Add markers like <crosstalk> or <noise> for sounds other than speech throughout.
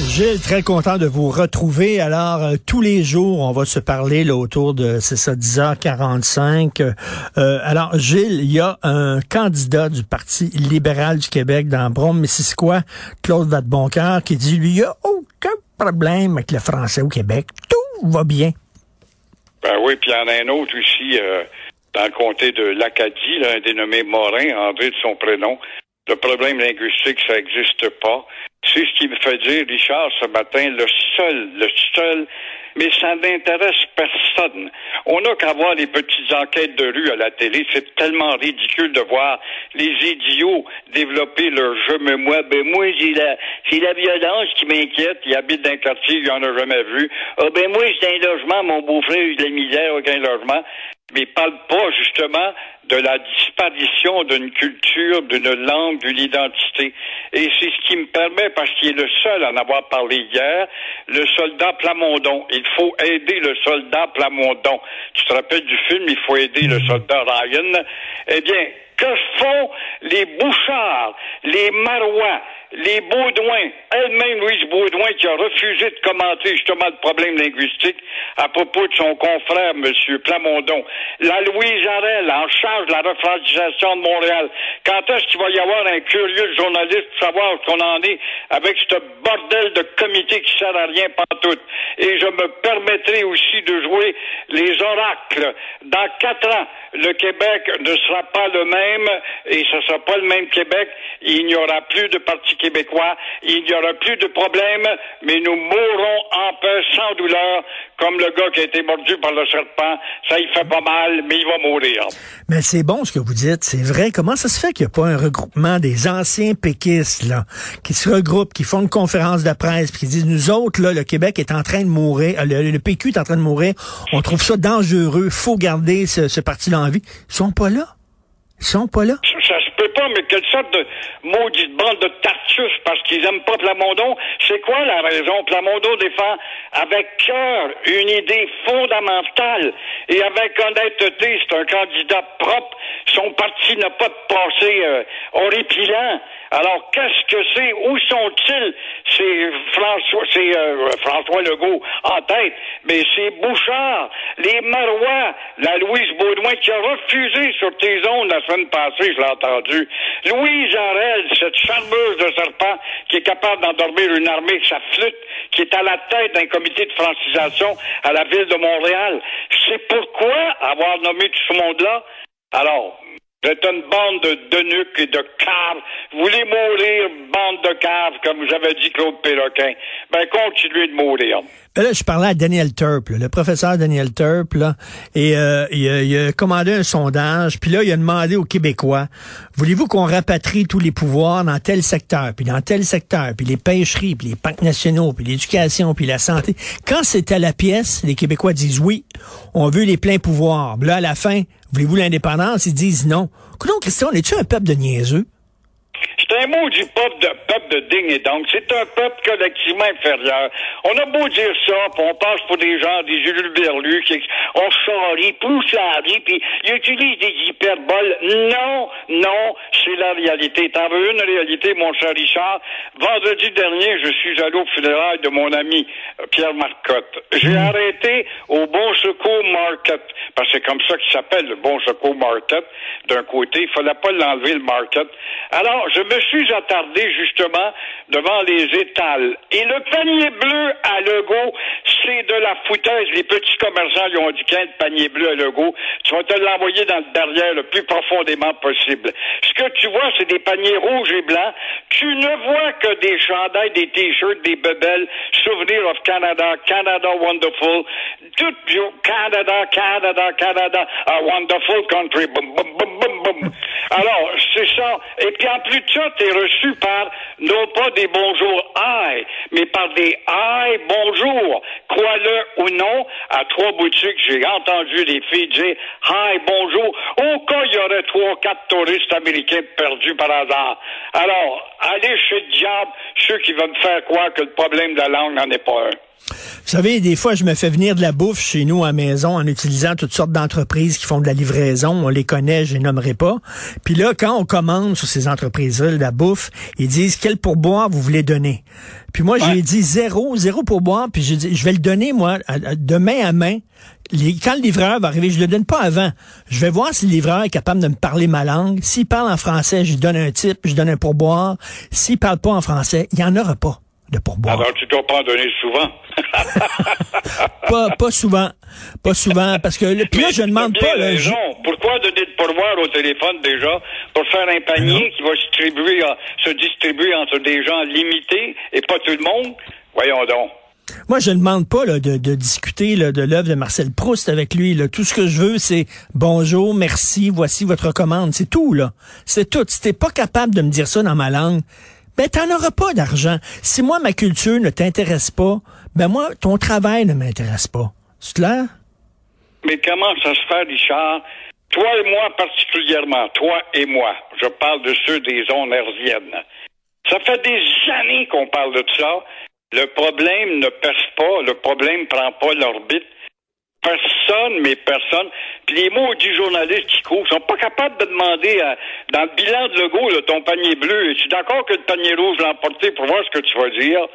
Gilles, très content de vous retrouver. Alors, euh, tous les jours, on va se parler là, autour de, c'est ça, 10h45. Euh, alors, Gilles, il y a un candidat du Parti libéral du Québec dans Brome-Missisquoi, Claude Vadeboncoeur, qui dit, lui, il n'y a aucun problème avec le français au Québec. Tout va bien. Ben oui, puis il y en a un autre aussi euh, dans le comté de l'Acadie, un dénommé Morin, André de son prénom. Le problème linguistique, ça n'existe pas. C'est ce qui me fait dire, Richard, ce matin, le seul, le seul, mais ça n'intéresse personne. On n'a qu'à voir les petites enquêtes de rue à la télé. C'est tellement ridicule de voir les idiots développer leur jeu. Mais moi, ben moi, j'ai la, c'est la violence qui m'inquiète. Il habite dans un quartier, il en a jamais vu. Ah ben moi, j'ai un logement, mon beau-frère a eu de la misère, aucun logement. Mais il parle pas, justement, de la disparition d'une culture, d'une langue, d'une identité. Et c'est ce qui me permet, parce qu'il est le seul à en avoir parlé hier, le soldat Plamondon. Il faut aider le soldat Plamondon. Tu te rappelles du film Il faut aider le soldat Ryan? Eh bien, que font les Bouchards, les Marois, les Baudouins, elle-même Louise Baudouin qui a refusé de commenter justement le problème linguistique à propos de son confrère, M. Plamondon, la Louise Arel en charge de la refrancisation de Montréal. Quand est-ce qu'il va y avoir un curieux journaliste pour savoir ce qu'on en est avec ce bordel de comité qui sert à rien tout. Et je me permettrai aussi de jouer les oracles. Dans quatre ans, le Québec ne sera pas le même et ce ne sera pas le même Québec. Il n'y aura plus de parti québécois, il n'y aura plus de problème, mais nous mourrons en paix sans douleur, comme le gars qui a été mordu par le serpent. Ça, il fait pas mal, mais il va mourir. Mais c'est bon ce que vous dites, c'est vrai. Comment ça se fait qu'il n'y a pas un regroupement des anciens péquistes, là, qui se regroupent, qui font une conférence de presse, puis qui disent, nous autres, là, le Québec est en train de mourir, euh, le, PQ est en train de mourir, on trouve ça dangereux, faut garder ce, ce parti-là en vie. Ils sont pas là. Ils sont pas là. Ça, mais quelle sorte de maudite bande de tartus parce qu'ils aiment pas Plamondon. C'est quoi la raison? Plamondon défend avec cœur une idée fondamentale et avec honnêteté, c'est un candidat propre. Son parti n'a pas de passé euh, horripilant. Alors, qu'est-ce que c'est? Où sont-ils? C'est François, c'est euh, François Legault en tête, mais c'est Bouchard, les Marois, la Louise Baudouin qui a refusé sur tes la semaine passée, je l'ai entendu. Louise Arel, cette charmeuse de serpent qui est capable d'endormir une armée sa flûte, qui est à la tête d'un comité de francisation à la ville de Montréal. C'est pourquoi avoir nommé tout ce monde-là? Alors, vous êtes une bande de denuques et de caves. Vous voulez mourir, bande de caves, comme avez dit Claude Péloquin. Ben, continuez de mourir. Ben là, je parlais à Daniel Turp, le professeur Daniel Turp, là, et euh, il, a, il, a, commandé un sondage, puis là, il a demandé aux Québécois, voulez-vous qu'on rapatrie tous les pouvoirs dans tel secteur, puis dans tel secteur, puis les pêcheries, puis les parcs nationaux, puis l'éducation, puis la santé? Quand c'est à la pièce, les Québécois disent oui, on veut les pleins pouvoirs. Là, à la fin, voulez-vous l'indépendance? Ils disent non. Écoute, Christian, on est-tu un peuple de niaiseux? C'est un mot du peuple de, peuple de digne et donc. C'est un peuple collectivement inférieur. On a beau dire ça, puis on passe pour des gens, des Jules Berlu, qui, on charrie, la vie, puis ils utilisent des hyperboles. Non, non, c'est la réalité. T'en veux une réalité, mon cher Richard? Vendredi dernier, je suis allé au funérailles de mon ami Pierre Marcotte. J'ai arrêté au Bon Secours Market, parce que c'est comme ça qu'il s'appelle, le Bon Secours Market, d'un côté. Il fallait pas l'enlever, le Market. Alors, je me suis attardé justement devant les étals. Et le panier bleu à Lego, c'est de la foutaise. Les petits commerçants lui ont dit qu'un panier bleu à Lego, tu vas te l'envoyer dans le derrière le plus profondément possible. Ce que tu vois, c'est des paniers rouges et blancs. Tu ne vois que des chandails, des t-shirts, des bebelles, Souvenir of Canada, Canada Wonderful, tout Canada, Canada, Canada, a wonderful country, boum, boum, boum, boum, boum. Alors, c'est ça. Et puis en plus de ça, t'es reçu par, non pas des bonjours aïe, mais par des aïe bonjour. Crois-le ou non, à trois boutiques, j'ai entendu des filles dire hi bonjour. Au cas, il y aurait trois, quatre touristes américains perdus par hasard. Alors, allez chez le diable, ceux qui veulent me faire croire que le problème de la langue n'en est pas un. Vous savez, des fois, je me fais venir de la bouffe chez nous à la maison en utilisant toutes sortes d'entreprises qui font de la livraison. On les connaît, je les nommerai pas. Puis là, quand on commande sur ces entreprises-là de la bouffe, ils disent quel pourboire vous voulez donner? Puis moi, j'ai dit zéro, zéro pourboire. Puis j'ai dit, je vais le donner, moi, de main à main. quand le livreur va arriver, je le donne pas avant. Je vais voir si le livreur est capable de me parler ma langue. S'il parle en français, je lui donne un type, je donne un pourboire. S'il parle pas en français, il y en aura pas de pourboire. Alors, tu dois pas en donner souvent. <laughs> pas, pas souvent. Pas souvent. Parce que, puis là, je demande pas, là, je... Pourquoi donner de pourboire au téléphone déjà? Pour faire un panier qui va se distribuer, se distribuer entre des gens limités et pas tout le monde? Voyons donc. Moi, je ne demande pas là, de, de, discuter là, de l'œuvre de Marcel Proust avec lui. Là. Tout ce que je veux, c'est bonjour, merci, voici votre commande. C'est tout, là. C'est tout. Si t'es pas capable de me dire ça dans ma langue, ben t'en auras pas d'argent. Si moi, ma culture ne t'intéresse pas, ben moi, ton travail ne m'intéresse pas. C'est clair? Mais comment ça se fait, Richard? Toi et moi particulièrement, toi et moi, je parle de ceux des zones herziennes. Ça fait des années qu'on parle de ça. Le problème ne perce pas, le problème prend pas l'orbite. Personne, mais personne. Puis les mots du journaliste qui courent sont pas capables de demander dans le bilan de Legault, ton panier bleu, es-tu d'accord que le panier rouge l'a pour voir ce que tu vas dire?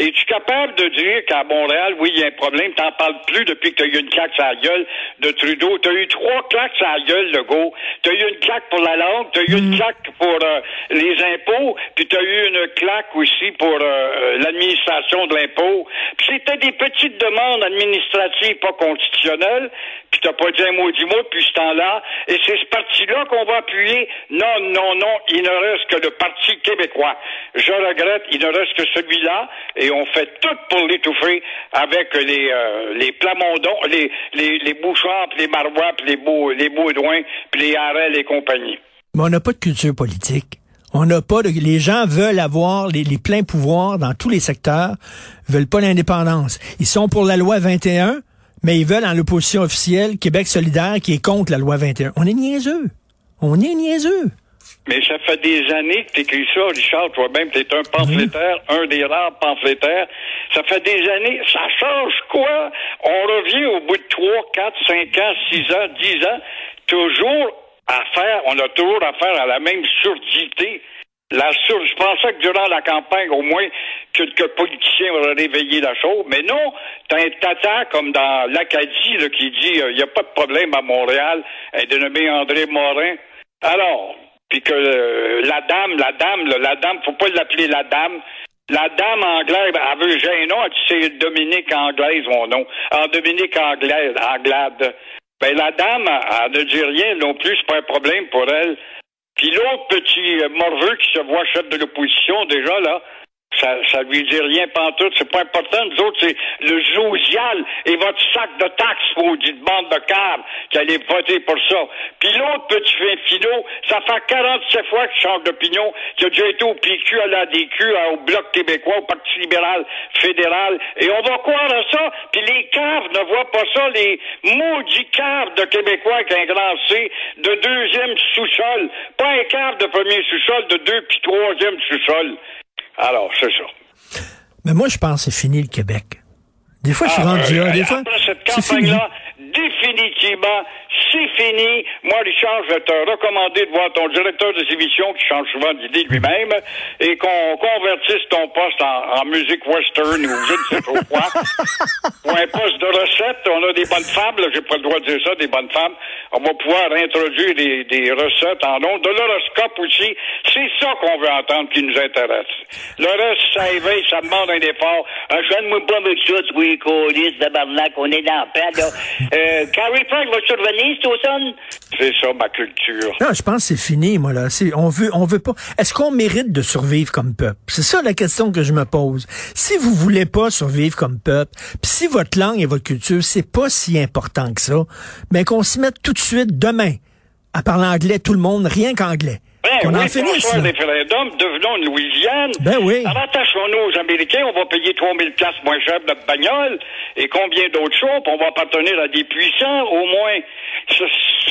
Es-tu capable de dire qu'à Montréal, oui, il y a un problème, t'en parles plus depuis que tu as eu une claque sur la gueule de Trudeau. Tu as eu trois claques sur la gueule, Legault. Tu as eu une claque pour la langue, tu as eu une mm. claque pour euh, les impôts, puis tu as eu une claque aussi pour euh, l'administration de l'impôt. Puis c'était des petites demandes administratives pas constitutionnelles, puis t'as pas dit un mot du mot depuis ce temps-là, et c'est ce parti-là qu'on va appuyer. Non, non, non, il ne reste que le Parti québécois. Je regrette, il ne reste que celui-là, et on fait tout pour l'étouffer avec les euh, les Plamondons, les les, puis les Marois, puis les Beau, les Baudouins, puis les Harel et compagnie. Mais on n'a pas de culture politique. On n'a pas de, les gens veulent avoir les, les, pleins pouvoirs dans tous les secteurs, veulent pas l'indépendance. Ils sont pour la loi 21, mais ils veulent en l'opposition officielle Québec solidaire qui est contre la loi 21. On est niaiseux. On est niaiseux. Mais ça fait des années que tu écris ça, Richard, toi-même, tu es un pamphlétaire, un des rares pamphlétaires. Ça fait des années. Ça change quoi? On revient au bout de 3, 4, 5 ans, 6 ans, 10 ans, toujours à faire, on a toujours affaire à la même surdité. La sur... Je pensais que durant la campagne, au moins, quelques politiciens auraient réveillé la chose. Mais non, t'as un tata comme dans l'Acadie qui dit il euh, n'y a pas de problème à Montréal, un dénommé André Morin. Alors, puis que euh, la dame, la dame, la dame, faut pas l'appeler la dame. La dame anglaise, elle veut j'ai un nom, c'est Dominique Anglaise, mon nom. En Dominique Anglaise, Anglade. Ben, la dame, elle, ne dit rien non plus, c'est pas un problème pour elle. Puis l'autre petit morveux qui se voit chef de l'opposition, déjà, là, ça, ça lui dit rien pantoute, c'est pas important. Nous autres, c'est le josial et votre sac de taxes, maudite bande de câbles, qui allait voter pour ça. Puis l'autre petit fin finot, ça fait 47 fois qu'il change d'opinion, qu'il a déjà été au PQ, à l'ADQ, au Bloc québécois, au Parti libéral fédéral. Et on va croire à ça, puis les caves ne voient pas ça, les maudits caves de Québécois avec un grand C, de deuxième sous-sol. Pas un cave de premier sous-sol, de deux puis troisième sous-sol. Alors, c'est ça. Mais moi, je pense que c'est fini le Québec. Des fois, je suis ah, rendu là. Des fois, cette campagne-là, définitivement, c'est fini. Moi, Richard, je vais te recommander de voir ton directeur de émission qui change souvent d'idée lui-même et qu'on convertisse ton poste en, musique western ou je ne sais pas quoi. <laughs> Pour un poste de recette, on a des bonnes femmes, j'ai pas le droit de dire ça, des bonnes femmes. On va pouvoir introduire des, des recettes en nom, de l'horoscope aussi. C'est ça qu'on veut entendre qui nous intéresse. Le reste, ça éveille, ça demande un effort. Un jeune moi pas avec ça, tu vois, on est dans le pad, là. Euh, Carrie Frank va survenir c'est ça, ma culture. Non, je pense que c'est fini, moi, là. On veut, on veut pas. Est-ce qu'on mérite de survivre comme peuple? C'est ça la question que je me pose. Si vous voulez pas survivre comme peuple, puis si votre langue et votre culture, c'est pas si important que ça, mais qu'on s'y mette tout de suite demain à parler anglais, tout le monde, rien qu'anglais. Ben Qu'on oui, en finisse. Là. référendum, devenons une Louisiane. Ben oui. Rattachons-nous aux Américains, on va payer 3000 places moins cher de notre bagnole et combien d'autres choses, on va appartenir à des puissants, au moins. Ça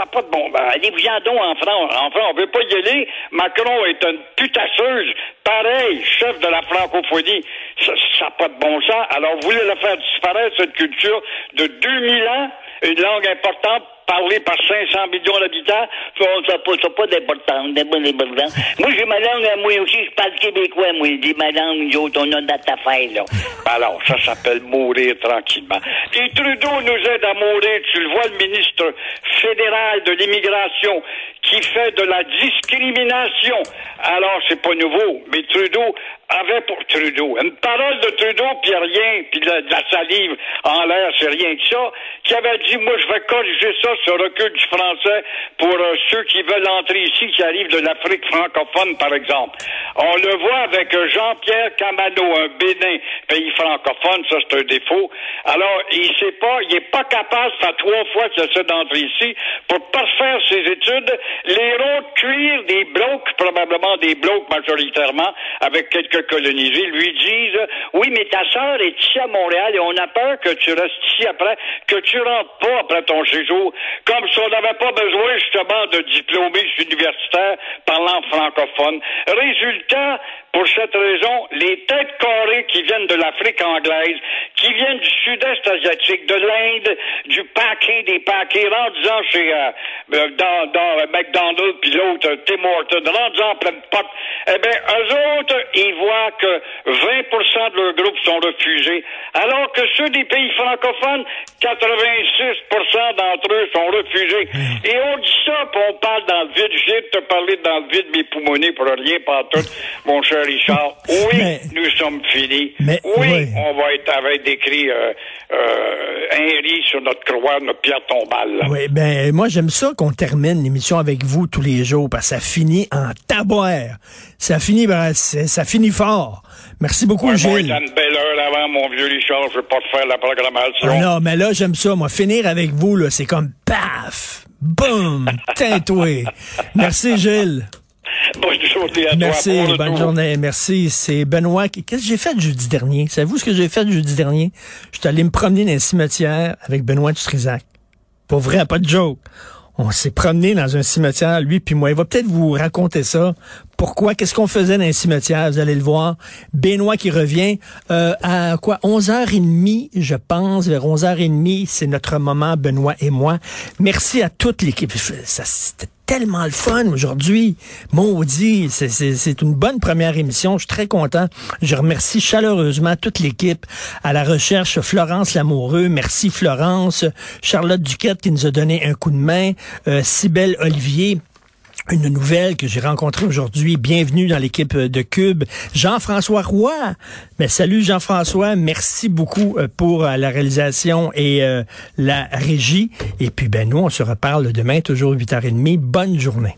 n'a pas de bon. Ben, allez-vous-en donc en France. En France, on veut pas y aller. Macron est une putasseuse. Pareil, chef de la francophonie. Ça n'a pas de bon sens. Alors, vous voulez la faire disparaître, cette culture de 2000 ans, une langue importante parlée par 500 millions d'habitants, ça n'a pas, pas d'importance, d'importance. Moi, j'ai ma langue, moi aussi, je parle québécois, moi, j'ai ma langue, nous autres, on a notre affaire, là. <laughs> Alors, ça s'appelle mourir tranquillement. Et Trudeau nous aide à mourir, tu le vois, le ministre fédéral de l'immigration, qui fait de la discrimination. Alors, c'est pas nouveau, mais Trudeau avait pour Trudeau une parole de Trudeau, puis rien, puis de, la salive en l'air, c'est rien que ça, qui avait dit, moi, je vais corriger ça, ce recul du français, pour euh, ceux qui veulent entrer ici, qui arrivent de l'Afrique francophone, par exemple. On le voit avec euh, Jean-Pierre Camano, un Bénin, pays francophone, ça c'est un défaut. Alors, il sait pas, il est pas capable, ça trois fois qu'il essaie d'entrer ici, pour parfaire ses études, les ronds de cuir des blocs, probablement des blocs majoritairement, avec quelques colonisés, lui disent, oui, mais ta sœur est ici à Montréal et on a peur que tu restes ici après, que tu rentres pas après ton séjour, comme si on n'avait pas besoin justement de diplômés universitaires parlant francophone. Résultat, État pour cette raison, les têtes carrées qui viennent de l'Afrique anglaise, qui viennent du sud-est asiatique, de l'Inde, du paquet des paquets, rendant chez euh, euh, dans, dans McDonald's, puis l'autre, euh, Tim Horton, rendant en pleine porte, eh bien, eux autres, ils voient que 20% de leurs groupes sont refusés, alors que ceux des pays francophones, 86% d'entre eux sont refusés. Et on dit ça, puis on parle dans le vide. De te parler dans le vide, mes poumonniers, pour rien, pas tout, mon cher Richard. <laughs> Oui, Mais- nous sommes finis. Mais- oui, oui. on va être avec des cris euh, euh, un riz sur notre croix, notre pierre tombale. Oui, ben moi j'aime ça qu'on termine l'émission avec vous tous les jours parce que ça finit en taboire. Ça finit ben, ça finit fort. Merci beaucoup Ouais, moi, Gilles. t'as une belle heure avant, mon vieux Richard. Je veux pas te faire la programmation. Ah non, mais là j'aime ça moi finir avec vous là, c'est comme paf, boum, <laughs> tintoué. Merci Gilles. Bonne journée à toi. Merci, Bon bonne retour. journée. Merci. C'est Benoît. qui- Qu'est-ce que j'ai fait jeudi dernier? Savez-vous ce que j'ai fait jeudi dernier? Je suis allé me promener dans un cimetière avec Benoît Dutrisac. Pour vrai, pas de joke. On s'est promené dans un cimetière, lui puis moi. Il va peut-être vous raconter ça. Pourquoi? Qu'est-ce qu'on faisait dans un cimetière? Vous allez le voir. Benoît qui revient euh, à quoi? 11h30, je pense. Vers 11h30, c'est notre moment, Benoît et moi. Merci à toute l'équipe. C'était tellement le fun aujourd'hui. Maudit, c'est- une bonne première émission. Je suis très content. Je remercie chaleureusement toute l'équipe à la recherche. Florence Lamoureux, merci Florence. Charlotte Duquette qui nous a donné un coup de main. Euh, Olivier. Une nouvelle que j'ai rencontrée aujourd'hui. Bienvenue dans l'équipe de Cube. Jean-François Roy. Ben, salut Jean-François. Merci beaucoup euh, pour euh, la réalisation et euh, la régie. Et puis, ben, nous, on se reparle demain, toujours 8h30. Bonne journée.